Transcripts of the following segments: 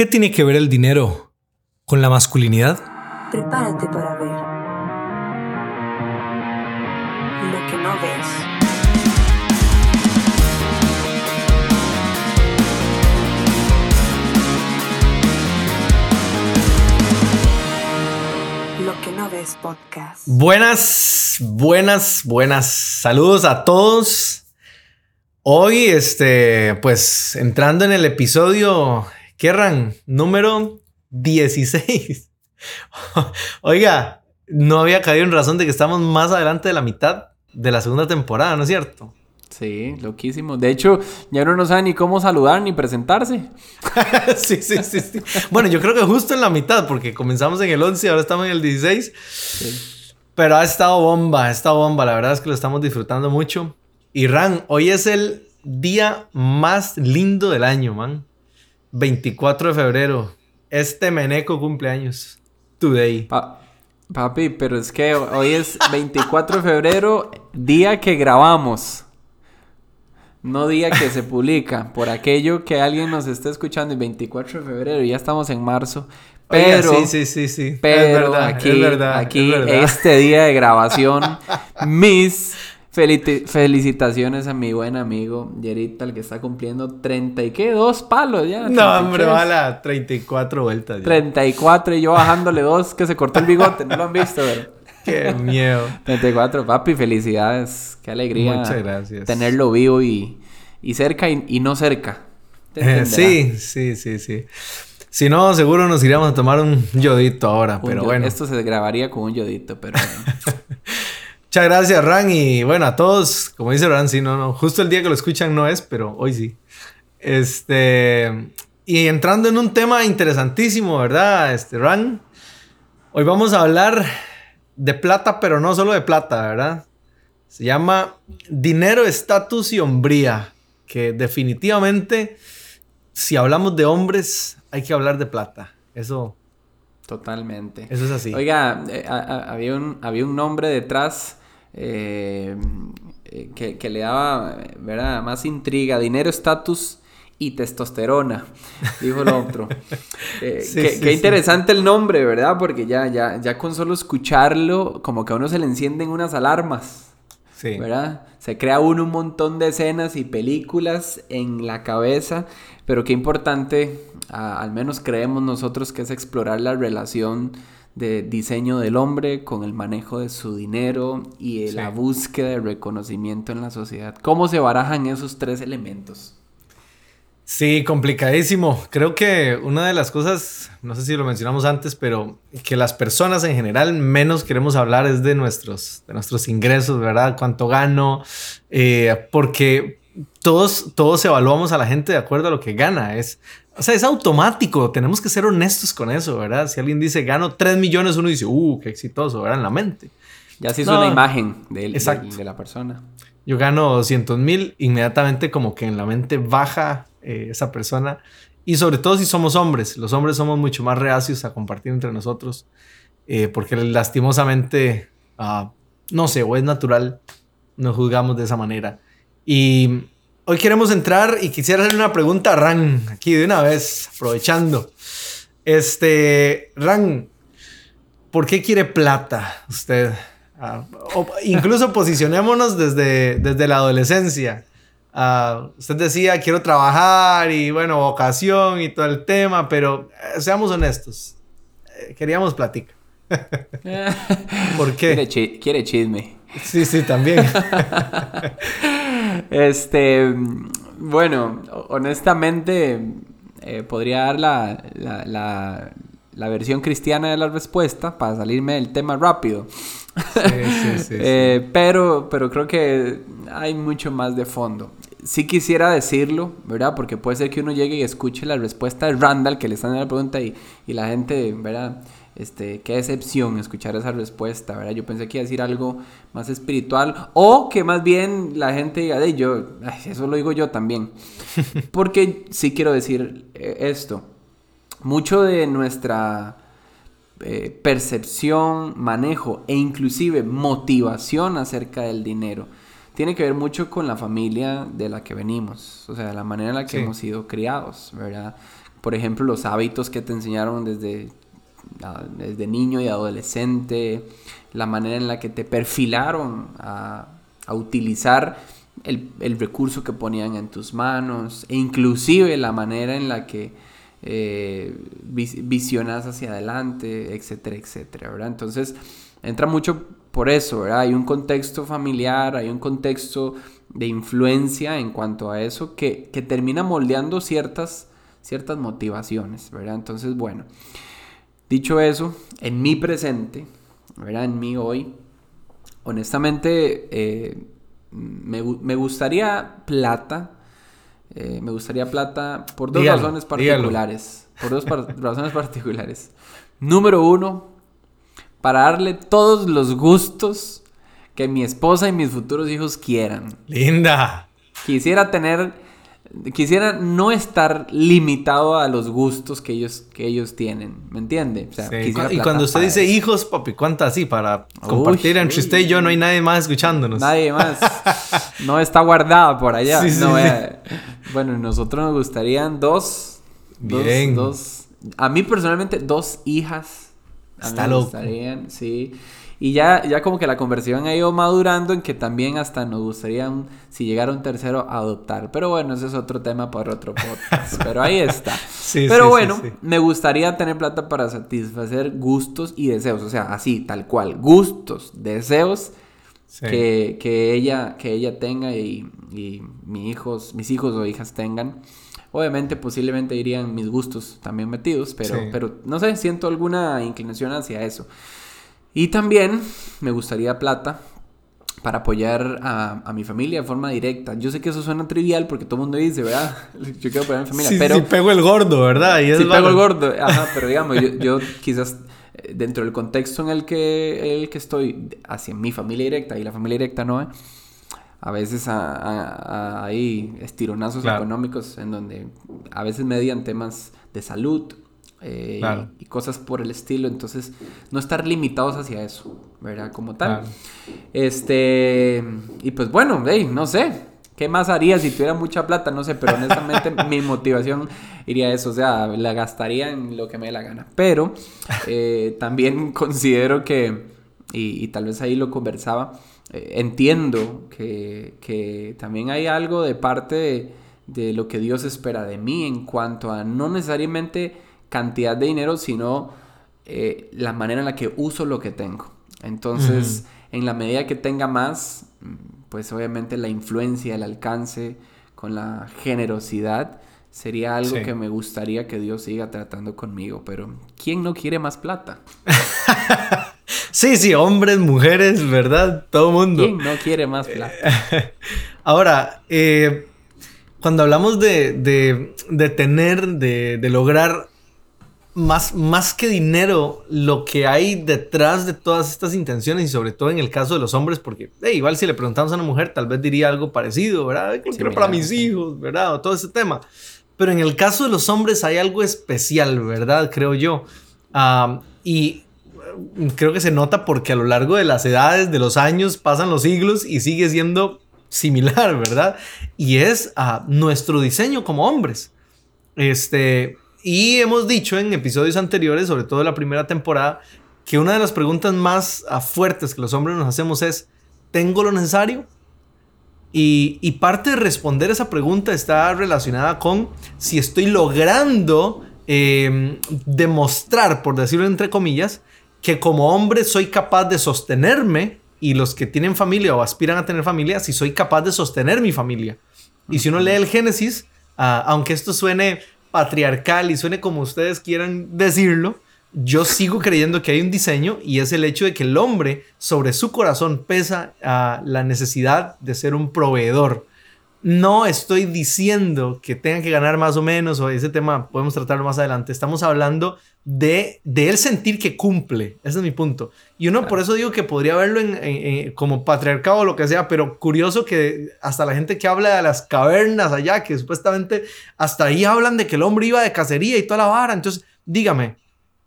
¿Qué tiene que ver el dinero con la masculinidad? Prepárate para ver lo que no ves. Lo que no ves podcast. Buenas, buenas, buenas. Saludos a todos. Hoy, este, pues entrando en el episodio, ¿qué ran? Número 16. Oiga, no había caído en razón de que estamos más adelante de la mitad de la segunda temporada, ¿no es cierto? Sí, loquísimo. De hecho, ya no sabe ni cómo saludar ni presentarse. sí, sí, sí, sí. Bueno, yo creo que justo en la mitad, porque comenzamos en el 11 y ahora estamos en el 16. Sí. Pero ha estado bomba, ha estado bomba. La verdad es que lo estamos disfrutando mucho. Y Ran, hoy es el día más lindo del año, man. 24 de febrero. Este meneco cumpleaños. Today. Pa- papi, pero es que hoy es 24 de febrero, día que grabamos. No día que se publica. Por aquello que alguien nos esté escuchando el 24 de febrero, ya estamos en marzo. Oiga, Pero, sí, sí, sí, sí. pero es verdad, aquí, es verdad, aquí es verdad. este día de grabación, mis felicitaciones a mi buen amigo Yerita, el que está cumpliendo 30 y qué, dos palos ya. No, hombre, 33. ojalá 34 vueltas. ya. 34 y yo bajándole dos que se cortó el bigote, no lo han visto, pero Qué miedo. 34, papi, felicidades, qué alegría Muchas gracias. tenerlo vivo y, y cerca y, y no cerca. Eh, sí, sí, sí, sí. Si no, seguro nos iríamos a tomar un yodito ahora, Un pero yo- bueno. Esto se grabaría con un yodito, pero Muchas gracias, Ran. Y bueno, a todos, como dice Ran, sí, no, no. Justo el día que lo escuchan no es, pero hoy sí. Este. Y entrando en un tema interesantísimo, ¿verdad? Este, Ran. Hoy vamos a hablar de plata, pero no solo de plata, ¿verdad? Se llama dinero, estatus y hombría. Que definitivamente, si hablamos de hombres, hay que hablar de plata. Eso, totalmente. eso es así. Oiga, eh, a- a- había, un, había un nombre detrás eh, eh, que, que le daba, ¿verdad? Más intriga, dinero, estatus y testosterona, dijo el otro. Eh, Sí, qué, sí, qué sí. interesante el nombre, ¿verdad? Porque ya, ya, ya con solo escucharlo, como que a uno se le encienden unas alarmas. Sí. ¿verdad? Se crea uno un montón de escenas y películas en la cabeza, pero qué importante, a- al menos creemos nosotros, que es explorar la relación de diseño del hombre con el manejo de su dinero y de la búsqueda de reconocimiento en la sociedad. ¿Cómo se barajan esos tres elementos? Sí, complicadísimo. Creo que una de las cosas, no sé si lo mencionamos antes, pero que las personas en general menos queremos hablar es de nuestros, de nuestros ingresos, ¿verdad? Cuánto gano, eh, porque todos, todos evaluamos a la gente de acuerdo a lo que gana. Es, o sea, es automático. Tenemos que ser honestos con eso, ¿verdad? Si alguien dice gano 3 millones, uno dice, uh, qué exitoso, ¿verdad? En la mente. Ya se hizo No. una imagen de, él- de- de la persona. Yo gano 200 mil, inmediatamente como que en la mente baja eh, esa persona. Y sobre todo si somos hombres. Los hombres somos mucho más reacios a compartir entre nosotros. eh, porque lastimosamente, ah, no sé, o es natural, nos juzgamos de esa manera. Y hoy queremos entrar y quisiera hacerle una pregunta a Ran, aquí de una vez, aprovechando. Este, Ran, ¿por qué quiere plata usted? Ah, o incluso posicionémonos desde, desde la adolescencia. Ah, usted decía, quiero trabajar y bueno, vocación y todo el tema, pero eh, seamos honestos. Eh, queríamos platicar. ¿Por Quiere, qué? chi- quiere chisme. Sí, sí, también. Este, bueno, ho- honestamente, eh, podría dar la, la, la- la versión cristiana de la respuesta para salirme del tema rápido. Sí, sí, sí, sí. Eh, pero, pero creo que hay mucho más de fondo. Sí quisiera decirlo, ¿verdad? Porque puede ser que uno llegue y escuche la respuesta de Randall, que le están dando la pregunta, y, y la gente, ¿verdad? Este, qué decepción escuchar esa respuesta, ¿verdad? Yo pensé que iba a decir algo más espiritual, o que más bien la gente diga, de yo, ay, eso lo digo yo también. Porque sí quiero decir eh, esto. Mucho de nuestra eh, percepción, manejo e inclusive motivación acerca del dinero tiene que ver mucho con la familia de la que venimos, o sea, la manera en la que Sí. hemos sido criados, ¿verdad? por ejemplo, los hábitos que te enseñaron desde, desde niño y adolescente, la manera en la que te perfilaron a, utilizar el, el, recurso que ponían en tus manos, e inclusive la manera en la que eh, visionas hacia adelante, etcétera, etcétera, ¿verdad? Entonces, entra mucho por eso, ¿verdad? Hay un contexto familiar, hay un contexto de influencia en cuanto a eso que, que termina moldeando ciertas, ciertas motivaciones, ¿verdad? Entonces, bueno, dicho eso, en mi presente, ¿verdad? En mi hoy, honestamente, eh, me, me, gustaría plata, eh, me gustaría plata por dos Dígalo, razones particulares. Por dos par- razones particulares. Número uno, para darle todos los gustos que mi esposa y mis futuros hijos quieran. Linda. Quisiera tener, quisiera no estar limitado a los gustos que ellos, que ellos tienen, ¿me entiende? O sea, Sí, Y cuando usted dice eso. hijos, papi, ¿cuántas así? Para Uy, compartir entre usted y yo, no hay nadie más escuchándonos. Nadie más. No está guardada por allá. Sí, sí, No, eh, Bueno, nosotros nos gustarían dos. Bien. Dos, A mí personalmente, dos hijas. A Está me loco. gustarían, sí. Y ya, ya como que la conversión ha ido madurando en que también hasta nos gustaría, un- si llegara un tercero, adoptar. Pero bueno, ese es otro tema para otro podcast. Pero ahí está. Sí, Pero sí, bueno, sí. me gustaría tener plata para satisfacer gustos y deseos. O sea, así, tal cual. Gustos, deseos Sí. que, que ella, que ella tenga y, y mis hijos, mis hijos o hijas tengan. Obviamente, posiblemente irían mis gustos también metidos, pero, Sí. pero no sé, siento alguna inclinación hacia eso. Y también me gustaría plata para apoyar a, a mi familia de forma directa. Yo sé que eso suena trivial porque todo el mundo dice, ¿verdad? Yo quiero apoyar a mi familia, Sí, pero... sí, pego el gordo, ¿verdad? Y es Sí, pego el gordo, ajá, pero digamos, yo, yo quizás eh, dentro del contexto en el que, el que estoy hacia mi familia directa y la familia directa no, eh, a veces a- a- a- hay estironazos Claro. económicos en donde a veces median temas de salud eh, y- cosas por el estilo, entonces no estar limitados hacia eso, ¿verdad? Como tal. Claro. Este, y pues bueno, hey, no sé. ¿Qué más haría si tuviera mucha plata? No sé, pero honestamente mi motivación iría a eso. O sea, la gastaría en lo que me dé la gana. Pero eh, también considero que, y, y tal vez ahí lo conversaba, eh, entiendo que, que también hay algo de parte de, de lo que Dios espera de mí en cuanto a no necesariamente cantidad de dinero, sino eh, la manera en la que uso lo que tengo. Entonces, en la medida que tenga más, mm, pues obviamente la influencia, el alcance con la generosidad sería algo Sí. que me gustaría que Dios siga tratando conmigo. Pero, ¿quién no quiere más plata? Sí, sí, hombres, mujeres, ¿verdad? Todo mundo. ¿Quién no quiere más plata? Ahora, eh, cuando hablamos de, de- de tener, de, de lograr más, más que dinero, lo que hay detrás de todas estas intenciones y sobre todo en el caso de los hombres, porque eh, igual si le preguntamos a una mujer tal vez diría algo parecido, ¿verdad? Yo quiero Similar, para mis sí. hijos, ¿verdad? O todo ese tema. Pero en el caso de los hombres hay algo especial, ¿verdad? Creo yo. Ah, y eh, creo que se nota porque a lo largo de las edades, de los años, pasan los siglos y sigue siendo similar, ¿verdad? Y es a nuestro diseño como hombres. Este, y hemos dicho en episodios anteriores, sobre todo la primera temporada, que una de las preguntas más fuertes que los hombres nos hacemos es, ¿tengo lo necesario? Y, y parte de responder esa pregunta está relacionada con si estoy logrando eh, demostrar, por decirlo entre comillas, que como hombre soy capaz de sostenerme y los que tienen familia o aspiran a tener familia, si soy capaz de sostener mi familia. Y si uno lee el Génesis, ah, aunque esto suene patriarcal y suene como ustedes quieran decirlo, yo sigo creyendo que hay un diseño y es el hecho de que el hombre sobre su corazón pesa la necesidad de ser un proveedor. No estoy diciendo que tengan que ganar más o menos, o ese tema podemos tratarlo más adelante. Estamos hablando de, de él sentir que cumple. Ese es mi punto. Y uno por eso digo que podría verlo en, en- en- como patriarcado o lo que sea, pero curioso que hasta la gente que habla de las cavernas allá, que supuestamente hasta ahí hablan de que el hombre iba de cacería y toda la vara. Entonces, dígame,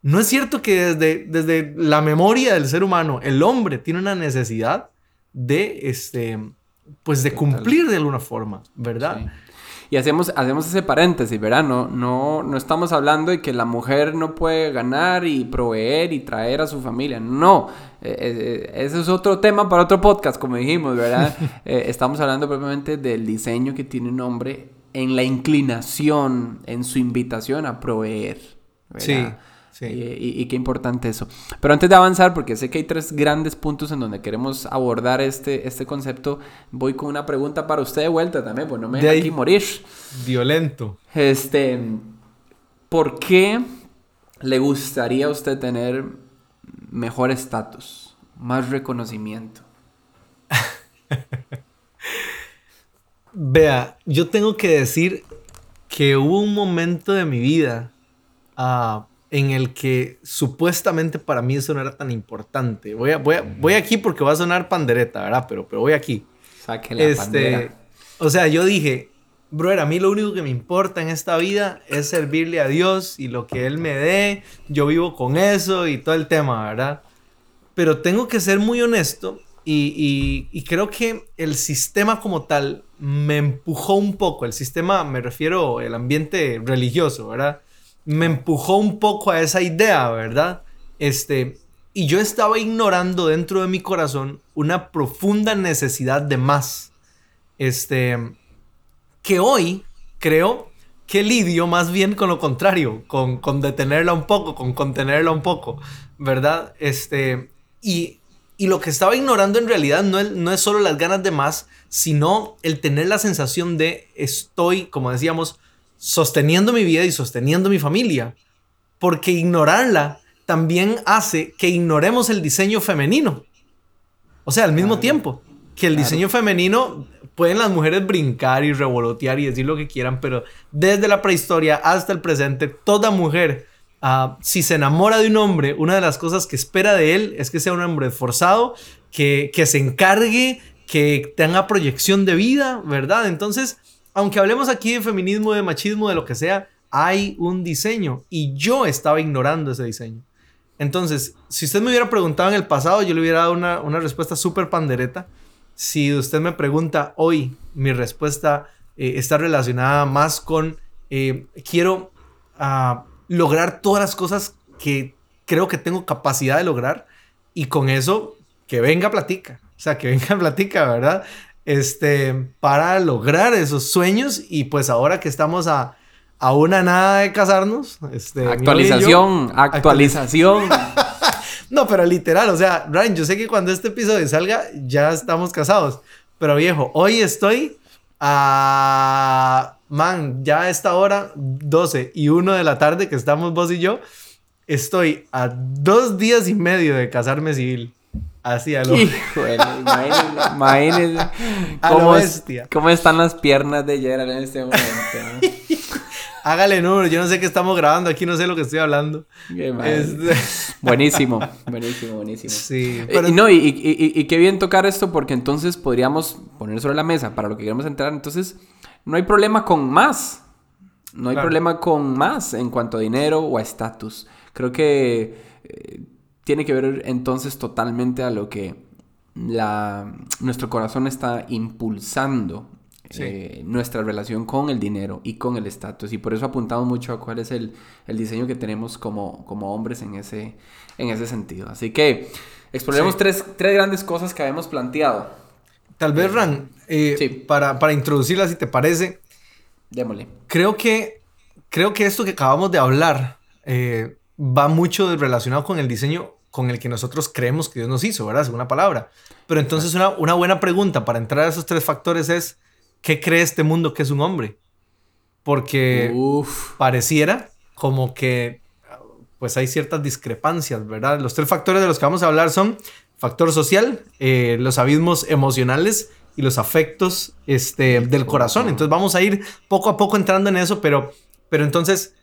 ¿no es cierto que desde, desde la memoria del ser humano el hombre tiene una necesidad de, este, pues de cumplir de alguna forma, ¿verdad? Sí. Y hacemos, hacemos ese paréntesis, ¿verdad? No, no, no estamos hablando de que la mujer no puede ganar y proveer y traer a su familia. No, eh, eh, ese es otro tema para otro podcast, como dijimos, ¿verdad? Eh, estamos hablando propiamente del diseño que tiene un hombre en la inclinación, en su invitación a proveer. ¿verdad? Sí. Sí. Y, y, qué importante eso. Pero antes de avanzar, porque sé que hay tres grandes puntos en donde queremos abordar este, este concepto, voy con una pregunta para usted de vuelta también, pues no me deje aquí morir. Violento. Este, ¿por qué le gustaría a usted tener mejor estatus, más reconocimiento? Vea, yo tengo que decir que hubo un momento de mi vida uh, en el que supuestamente para mí eso no era tan importante. Voy, a, voy, a, voy aquí porque va a sonar pandereta, ¿verdad? Pero, pero voy aquí. Saque la este, pandera. O sea, yo dije, brother, a mí lo único que me importa en esta vida es servirle a Dios y lo que Él me dé, yo vivo con eso y todo el tema, ¿verdad? Pero tengo que ser muy honesto y, y, y creo que el sistema como tal me empujó un poco, el sistema me refiero al ambiente religioso, ¿verdad? Me empujó un poco a esa idea, ¿verdad? Este, y yo estaba ignorando dentro de mi corazón una profunda necesidad de más. Este, que hoy creo que lidio más bien con lo contrario, con, con detenerla un poco, con contenerla un poco, ¿verdad? Este, y, y lo que estaba ignorando en realidad no es, no es solo las ganas de más, sino el tener la sensación de estoy, como decíamos, sosteniendo mi vida y sosteniendo mi familia. Porque ignorarla también hace que ignoremos el diseño femenino. O sea, al mismo Claro. tiempo que el Claro. diseño femenino pueden las mujeres brincar y revolotear y decir lo que quieran, pero desde la prehistoria hasta el presente, toda mujer, ah, si se enamora de un hombre, una de las cosas que espera de él es que sea un hombre esforzado, que, que se encargue, que tenga proyección de vida, ¿verdad? Entonces, aunque hablemos aquí de feminismo, de machismo, de lo que sea, hay un diseño y yo estaba ignorando ese diseño. Entonces, si usted me hubiera preguntado en el pasado, yo le hubiera dado una, respuesta súper pandereta. Si usted me pregunta hoy, mi respuesta eh, está relacionada más con eh, quiero ah, lograr todas las cosas que creo que tengo capacidad de lograr y con eso que venga platica. O sea, que venga platica, ¿verdad? Este, para lograr esos sueños y pues ahora que estamos a, a una nada de casarnos, este, yo- Actualización, actualización. no, pero literal, o sea, Ryan, yo sé que cuando este episodio salga ya estamos casados. Pero viejo, hoy estoy a... Man, ya a esta hora, 12 y 1 de la tarde que estamos vos y yo, estoy a dos días y medio de casarme civil. Así a lo... Híjole, cómo, es- bestia. cómo están las piernas de Gerald en este momento. ¿no? Hágale número, yo no sé qué estamos grabando aquí, no sé lo que estoy hablando. Este- Buenísimo, buenísimo, buenísimo. Sí, Eh, pero y no, y, y- y- y qué bien tocar esto porque entonces podríamos poner sobre la mesa para lo que queremos entrar. Entonces, no hay problema con más. No hay Claro. problema con más en cuanto a dinero o a estatus. Creo que eh, tiene que ver entonces totalmente a lo que la, nuestro corazón está impulsando. Sí. eh, nuestra relación con el dinero y con el estatus y por eso apuntamos mucho a cuál es el, el diseño que tenemos como, como hombres en ese, en ese sentido. Así que exploremos Sí. tres, tres grandes cosas que habíamos planteado. tal vez, Ran, eh, Sí. para, para introducirla, si te parece, Démosle. creo que, creo que esto que acabamos de hablar eh, va mucho relacionado con el diseño con el que nosotros creemos que Dios nos hizo, ¿verdad? Según la palabra. Pero entonces una, una buena pregunta para entrar a esos tres factores es, ¿qué cree este mundo que es un hombre? Porque Uf. pareciera como que pues hay ciertas discrepancias, ¿verdad? Los tres factores de los que vamos a hablar son factor social, eh, los abismos emocionales y los afectos este, del corazón. Entonces vamos a ir poco a poco entrando en eso, pero, pero entonces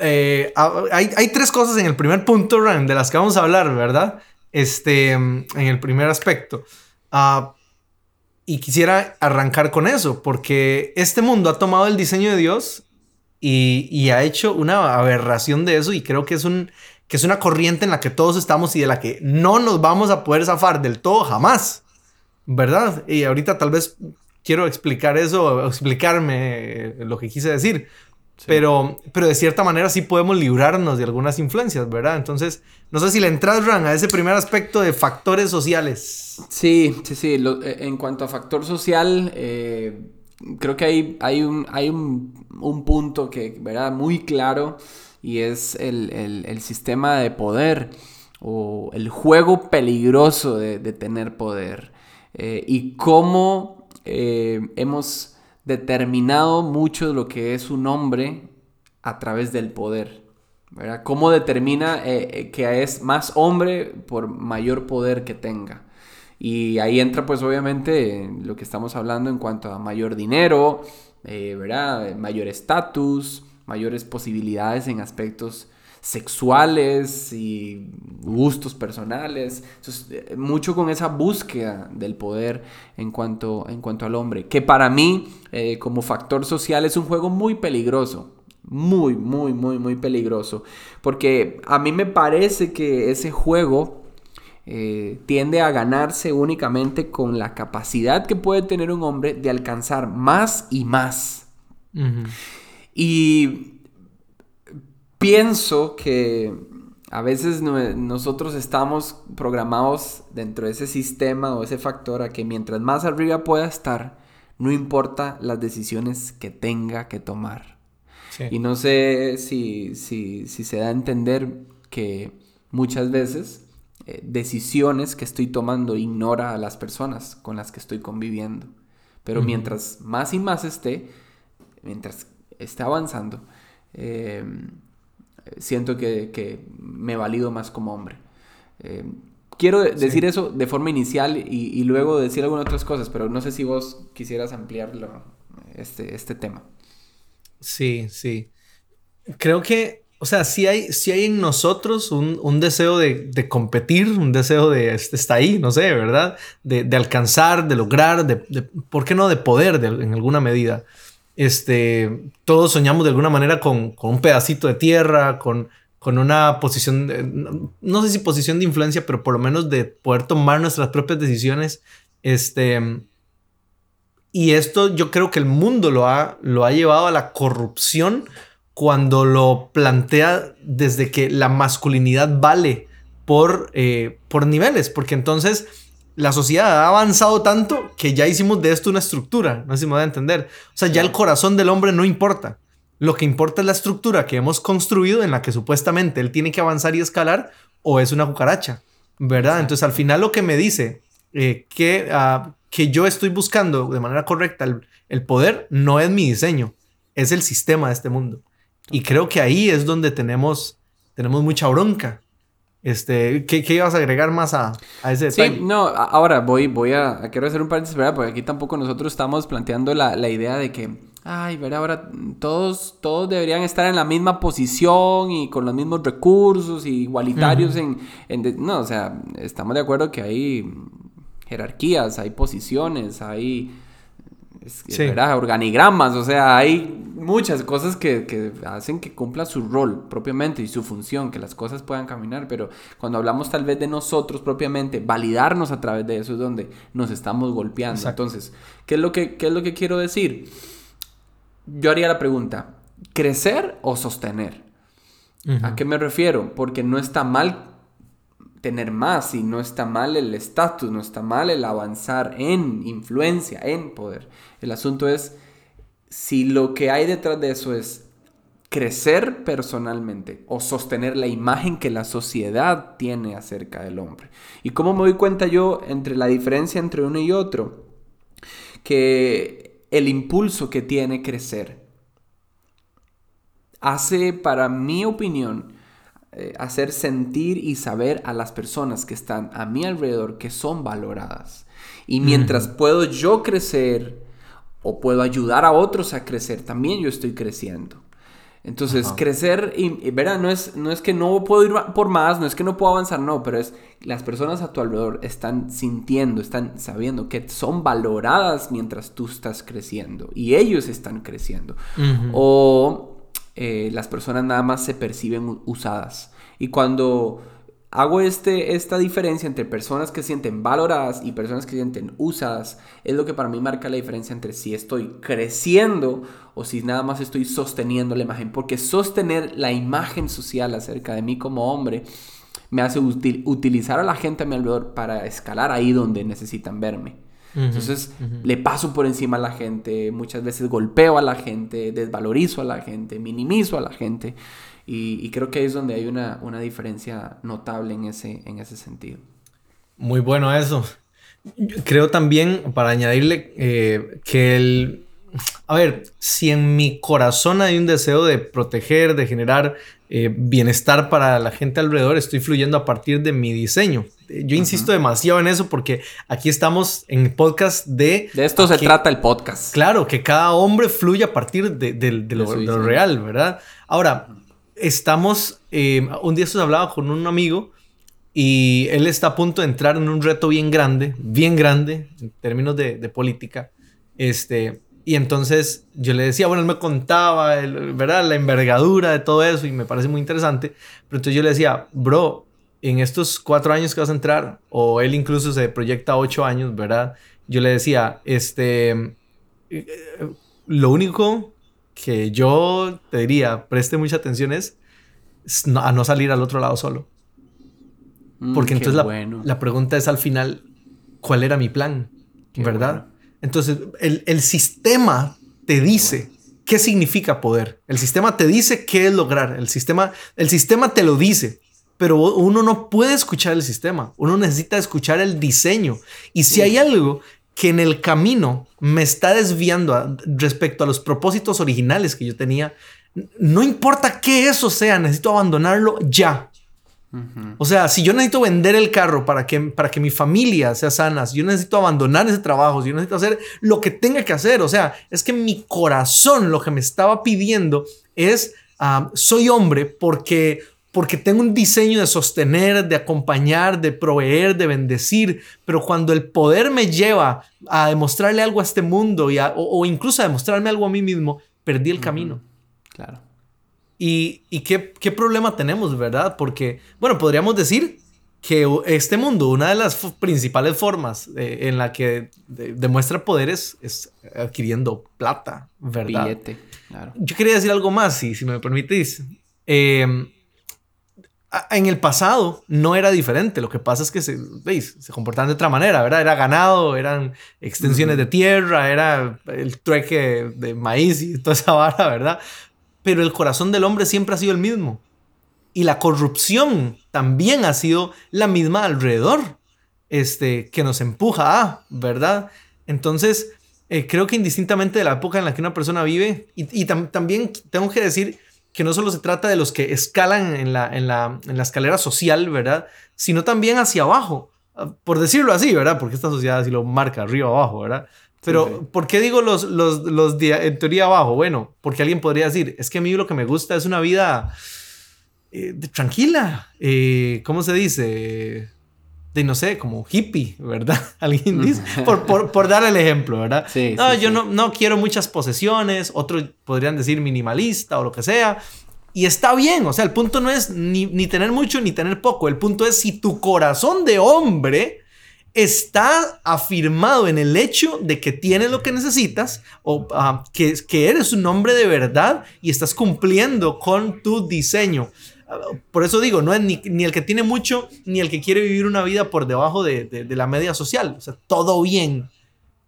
eh, a- hay, hay tres cosas en el primer punto, Ran, de las que vamos a hablar, ¿verdad? Este, en el primer aspecto. Ah, y quisiera arrancar con eso, porque este mundo ha tomado el diseño de Dios y, y ha hecho una aberración de eso y creo que es, un, que es una corriente en la que todos estamos y de la que no nos vamos a poder zafar del todo jamás, ¿verdad? Y ahorita tal vez quiero explicar eso, explicarme lo que quise decir. Pero, pero de cierta manera sí podemos librarnos de algunas influencias, ¿verdad? Entonces, no sé si le entras, Ran, a ese primer aspecto de factores sociales. Sí, sí, sí. Eh, en cuanto a factor social, eh, creo que hay, hay, un, hay un, un, punto que, ¿verdad? Muy claro y es el, el, el sistema de poder o el juego peligroso de, de tener poder eh, y cómo hemos determinado mucho de lo que es un hombre a través del poder. ¿verdad? ¿Cómo determina eh, eh, que es más hombre por mayor poder que tenga? Y ahí entra pues obviamente lo que estamos hablando en cuanto a mayor dinero, eh, ¿verdad? mayor estatus, mayores posibilidades en aspectos sexuales y gustos personales. Entonces, eh, mucho con esa búsqueda del poder en cuanto, en cuanto al hombre, que para mí, eh, como factor social, es un juego muy peligroso. Muy, muy, muy, muy peligroso. Porque a mí me parece que ese juego eh, tiende a ganarse únicamente con la capacidad que puede tener un hombre de alcanzar más y más. Y pienso que a veces nosotros estamos programados dentro de ese sistema o ese factor a que mientras más arriba pueda estar, no importa las decisiones que tenga que tomar. Y no sé si, si, se da a entender que muchas veces eh, decisiones que estoy tomando ignora a las personas con las que estoy conviviendo. Pero mientras más y más esté, mientras esté avanzando, eh, siento que, me valido más como hombre. Eh, quiero decir eso de forma inicial y, luego decir algunas otras cosas, pero no sé si vos quisieras ampliarlo, este, este tema. Sí, sí. Creo que, o sea, sí hay, hay en nosotros un, deseo de, competir, un deseo de, está ahí, no sé, ¿verdad? De, alcanzar, de lograr, de, ¿por qué no? De poder en alguna medida. Este, todos soñamos de alguna manera con, un pedacito de tierra, con, con una posición, no sé si posición de influencia, pero por lo menos de poder tomar nuestras propias decisiones. Este, y esto yo creo que el mundo lo ha, lo ha llevado a la corrupción cuando lo plantea desde que la masculinidad vale por, eh, por niveles, porque entonces la sociedad ha avanzado tanto que ya hicimos de esto una estructura, no sé si me voy a entender. O sea, ya el corazón del hombre no importa. Lo que importa es la estructura que hemos construido en la que supuestamente él tiene que avanzar y escalar o es una cucaracha, ¿verdad? Entonces al final lo que me dice eh, que, ah, que yo estoy buscando de manera correcta el, el, poder no es mi diseño, es el sistema de este mundo. Y creo que ahí es donde tenemos, tenemos mucha bronca, este, ¿qué, ¿qué, ibas a agregar más a, a ese detalle? Sí, no, ahora voy, voy a, quiero hacer un paréntesis, ¿verdad? Porque aquí tampoco nosotros estamos planteando la, la idea de que, ay, ¿verdad? Ahora todos, todos deberían estar en la misma posición y con los mismos recursos y igualitarios en, en, No, o sea, estamos de acuerdo que hay jerarquías, hay posiciones, hay Organigramas, o sea, hay muchas cosas que, hacen que cumpla su rol propiamente y su función, que las cosas puedan caminar, pero cuando hablamos tal vez de nosotros propiamente, validarnos a través de eso es donde nos estamos golpeando. Entonces, ¿qué es, lo que, ¿qué es lo que quiero decir? Yo haría la pregunta, ¿crecer o sostener? ¿A qué me refiero? Porque no está mal tener más y no está mal el estatus, no está mal el avanzar en influencia, en poder. El asunto es si lo que hay detrás de eso es crecer personalmente o sostener la imagen que la sociedad tiene acerca del hombre. ¿Y cómo me doy cuenta yo entre la diferencia entre uno y otro? Que el impulso que tiene crecer hace, para mi opinión, eh, hacer sentir y saber a las personas que están a mi alrededor que son valoradas. Y mientras puedo yo crecer o puedo ayudar a otros a crecer, también yo estoy creciendo. Entonces, crecer, y, ¿verdad? No es, no es que no puedo ir por más, no es que no puedo avanzar, no, pero es las personas a tu alrededor están sintiendo, están sabiendo que son valoradas mientras tú estás creciendo y ellos están creciendo. O eh, las personas nada más se perciben usadas. Y cuando hago este, esta diferencia entre personas que sienten valoradas y personas que sienten usadas, es lo que para mí marca la diferencia entre si estoy creciendo o si nada más estoy sosteniendo la imagen. Porque sostener la imagen social acerca de mí como hombre me hace utilizar a la gente a mi alrededor para escalar ahí donde necesitan verme. Entonces le paso por encima a la gente, muchas veces golpeo a la gente, desvalorizo a la gente, minimizo a la gente. Y, creo que ahí es donde hay una, una, diferencia notable en ese, en ese sentido. Muy bueno eso. Creo también, para añadirle, eh, que el... A ver, si en mi corazón hay un deseo de proteger, de generar eh, bienestar para la gente alrededor, estoy fluyendo a partir de mi diseño. Yo insisto demasiado en eso porque aquí estamos en el podcast de... De esto se trata el podcast. Claro, que cada hombre fluye a partir de, lo, de lo, real, ¿verdad? Ahora, estamos, eh, un día esto hablaba con un amigo y él está a punto de entrar en un reto bien grande, bien grande en términos de, política. Este, y entonces yo le decía, bueno, él me contaba, ¿verdad? La envergadura de todo eso y me parece muy interesante. Pero entonces yo le decía, bro, en estos cuatro años que vas a entrar, o él incluso se proyecta ocho años, ¿verdad? Yo le decía, este, eh, lo único que yo te diría, preste mucha atención es a no salir al otro lado solo. Mm, Porque entonces la, pregunta es al final, ¿cuál era mi plan? ¿Verdad? Entonces, el, el, sistema te dice qué significa poder. El sistema te dice qué es lograr. El sistema, el sistema te lo dice. Pero uno no puede escuchar el sistema. Uno necesita escuchar el diseño. Y si hay algo que en el camino me está desviando respecto a los propósitos originales que yo tenía, no importa qué eso sea, necesito abandonarlo ya. O sea, si yo necesito vender el carro para que, para que mi familia sea sana, si yo necesito abandonar ese trabajo, si yo necesito hacer lo que tenga que hacer, o sea, es que mi corazón lo que me estaba pidiendo es, ah, soy hombre porque porque tengo un diseño de sostener, de acompañar, de proveer, de bendecir, pero cuando el poder me lleva a demostrarle algo a este mundo y o, incluso a demostrarme algo a mí mismo, perdí el camino. Claro. ¿Y, qué, qué, problema tenemos, verdad? Porque, bueno, podríamos decir que este mundo, una de las principales formas eh, en la que demuestra poderes es adquiriendo plata, ¿verdad? Billete, claro. Yo quería decir algo más, si, si me permitís. Eh, en el pasado no era diferente. Lo que pasa es que se, ¿veis? se comportaban de otra manera, ¿verdad? Era ganado, eran extensiones de tierra, era el trueque de maíz y toda esa vara, ¿verdad? Pero el corazón del hombre siempre ha sido el mismo. Y la corrupción también ha sido la misma alrededor, este, que nos empuja a, ¿verdad? Entonces, eh, creo que indistintamente de la época en la que una persona vive, y, también tengo que decir que no solo se trata de los que escalan en la, en la, en la escalera social, ¿verdad? Sino también hacia abajo, ah, por decirlo así, ¿verdad? Porque esta sociedad así lo marca, arriba abajo, ¿verdad? Pero, ¿por qué digo los, los, los en teoría abajo? Bueno, porque alguien podría decir, es que a mí lo que me gusta es una vida eh, tranquila. Eh, ¿Cómo se dice? De no sé, como hippie, ¿verdad? Alguien dice, por, por, por, dar el ejemplo, ¿verdad? Sí, no, yo No, no quiero muchas posesiones, otros podrían decir minimalista o lo que sea. Y está bien, o sea, el punto no es ni, ni tener mucho ni tener poco, el punto es si tu corazón de hombre está afirmado en el hecho de que tienes lo que necesitas o ah, que, que eres un hombre de verdad y estás cumpliendo con tu diseño. Por eso digo, no es ni, el que tiene mucho, ni el que quiere vivir una vida por debajo de, la media social. O sea, todo bien.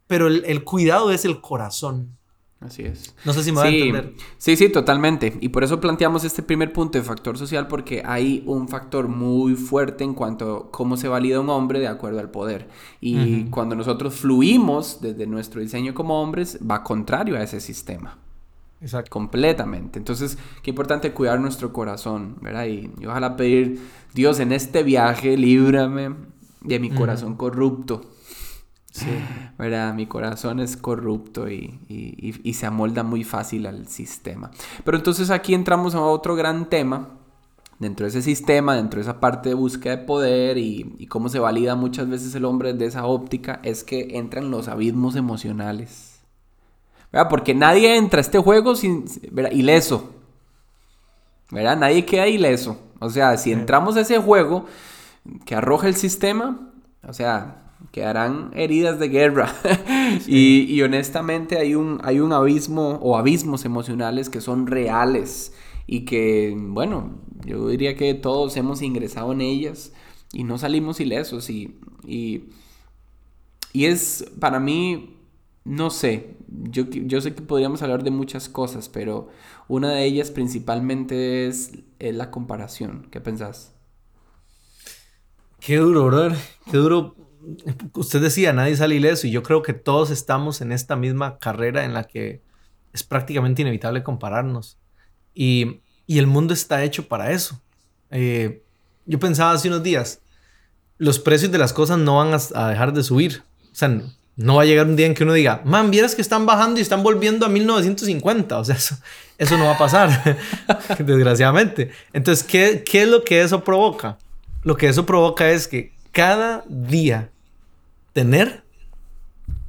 Pero el, cuidado es el corazón. Así es. No sé si me va a entender. Sí, sí, totalmente. Y por eso planteamos este primer punto de factor social, porque hay un factor muy fuerte en cuanto a cómo se valida un hombre de acuerdo al poder. Y cuando nosotros fluimos desde nuestro diseño como hombres, va contrario a ese sistema. Exacto. Completamente. Entonces, qué importante cuidar nuestro corazón, ¿verdad? Y, ojalá pedir, Dios, en este viaje, líbrame de mi corazón corrupto. Sí. ¿Verdad? Mi corazón es corrupto y, y, se amolda muy fácil al sistema. Pero entonces aquí entramos a otro gran tema. Dentro de ese sistema, dentro de esa parte de búsqueda de poder y, y cómo se valida muchas veces el hombre de esa óptica, es que entran los abismos emocionales. Porque nadie entra a este juego sin, ¿verdad? ileso. ¿verdad? Nadie queda ileso. O sea, si entramos a ese juego que arroja el sistema, o sea, quedarán heridas de guerra. y, honestamente hay un, hay un abismo o abismos emocionales que son reales y que, bueno, yo diría que todos hemos ingresado en ellas y no salimos ilesos. Y, y, y es para mí, no sé, yo, yo sé que podríamos hablar de muchas cosas, pero una de ellas principalmente es, la comparación. ¿Qué pensás? Qué duro, brother. Qué duro usted decía, nadie sale ileso y yo creo que todos estamos en esta misma carrera en la que es prácticamente inevitable compararnos. Y, el mundo está hecho para eso. Eh, yo pensaba hace unos días, los precios de las cosas no van a, dejar de subir. O sea, no, va a llegar un día en que uno diga, man, vieras que están bajando y están volviendo a 1950. O sea, eso, eso no va a pasar, desgraciadamente. Entonces, ¿qué, ¿qué es lo que eso provoca? Lo que eso provoca es que cada día tener